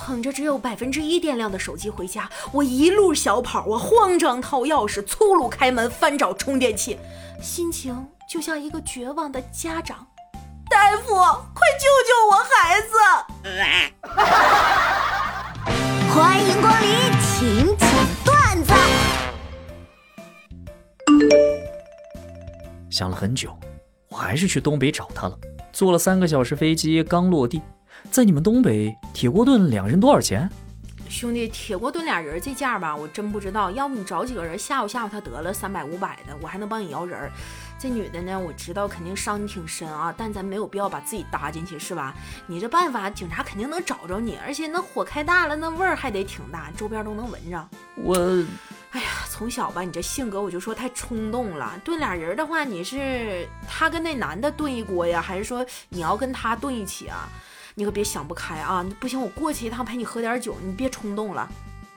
捧着只有百分之一电量的手机回家，我一路小跑，我慌张掏钥匙，粗鲁开门，翻找充电器，心情就像一个绝望的家长。大夫，快救救我孩子！欢迎光临请讲段子。想了很久，我还是去东北找他了。坐了三个小时飞机，刚落地。在你们东北，铁锅炖两人多少钱？兄弟，铁锅炖俩人这价吧，我真不知道。要不你找几个人吓唬吓唬他得了，三百五百的，我还能帮你摇人。这女的呢，我知道肯定伤你挺深啊，但咱没有必要把自己搭进去，是吧？你这办法，警察肯定能找着你，而且那火开大了，那味儿还得挺大，周边都能闻着。我，哎呀，从小吧，你这性格我就说太冲动了。炖俩人的话，你是他跟那男的炖一锅呀，还是说你要跟他炖一起啊？你可别想不开啊！不行，我过去一趟陪你喝点酒，你别冲动了。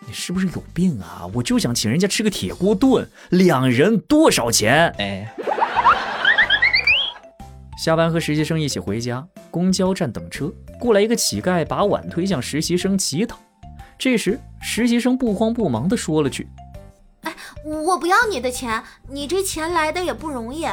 你是不是有病啊？我就想请人家吃个铁锅炖，两人多少钱？哎。下班和实习生一起回家，公交站等车，过来一个乞丐，把碗推向实习生乞讨。这时，实习生不慌不忙地说了句：“哎，我不要你的钱，你这钱来的也不容易。”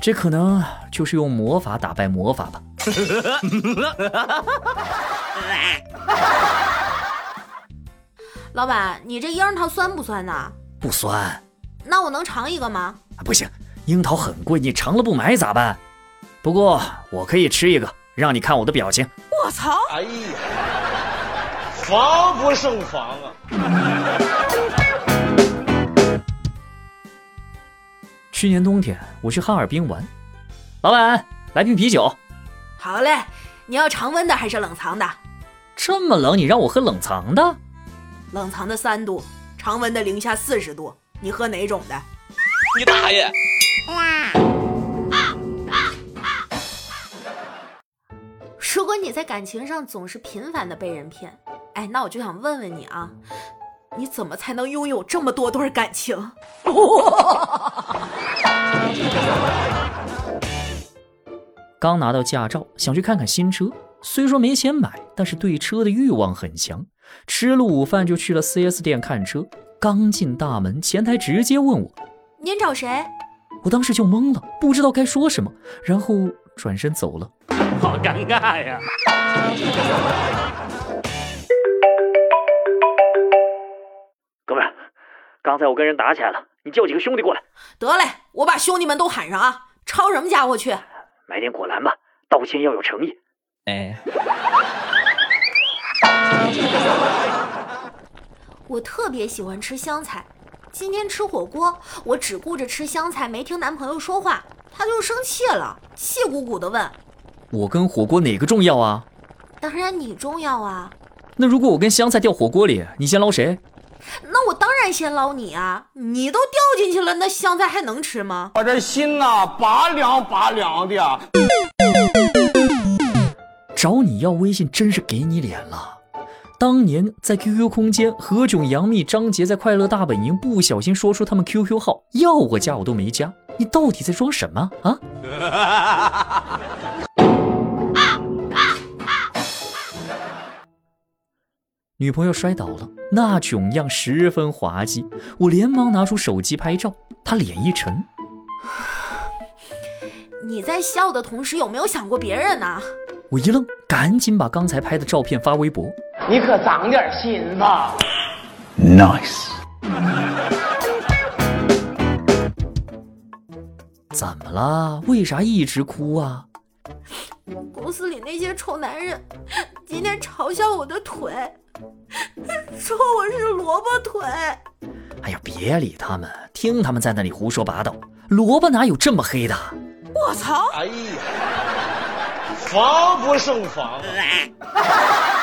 这可能就是用魔法打败魔法吧。老板，你这樱桃酸不酸呐？不酸。那我能尝一个吗？不行，樱桃很贵，你尝了不买咋办？不过我可以吃一个，让你看我的表情。我操！哎呀，防不胜防啊！去年冬天我去哈尔滨玩，老板来瓶啤酒。好嘞，你要常温的还是冷藏的？这么冷，你让我喝冷藏的？冷藏的三度，常温的零下四十度。你喝哪种的？你大爷！如果你在感情上总是频繁的被人骗，哎，那我就想问问你啊，你怎么才能拥有这么多段感情？刚拿到驾照，想去看看新车。虽说没钱买，但是对车的欲望很强。吃了午饭就去了 4S 店看车。刚进大门，前台直接问我：“您找谁？”我当时就懵了，不知道该说什么，然后转身走了。好尴尬呀！哥们，刚才我跟人打起来了，你叫几个兄弟过来。得嘞，我把兄弟们都喊上啊！抄什么家伙去？买点果篮吧，道歉要有诚意。哎，我特别喜欢吃香菜。今天吃火锅，我只顾着吃香菜，没听男朋友说话，他就生气了，气鼓鼓的问：“我跟火锅哪个重要啊？”“当然你重要啊。”“那如果我跟香菜掉火锅里，你先捞谁？”“先捞你啊！你都掉进去了，那香菜还能吃吗？”“我这心呐，拔凉拔凉的。”找你要微信真是给你脸了。当年在 QQ 空间，何炅、杨幂、张杰在快乐大本营不小心说出他们 QQ 号，要我加我都没加。你到底在装什么啊？女朋友摔倒了，那囧样十分滑稽，我连忙拿出手机拍照，她脸一沉。你在笑的同时，有没有想过别人呢？我一愣，赶紧把刚才拍的照片发微博。你可长点心吧。Nice。怎么了？为啥一直哭啊？公司里那些臭男人今天嘲笑我的腿，说我是萝卜腿。哎呀，别理他们，听他们在那里胡说八道。萝卜哪有这么黑的？我操！哎呀！防不胜防啊！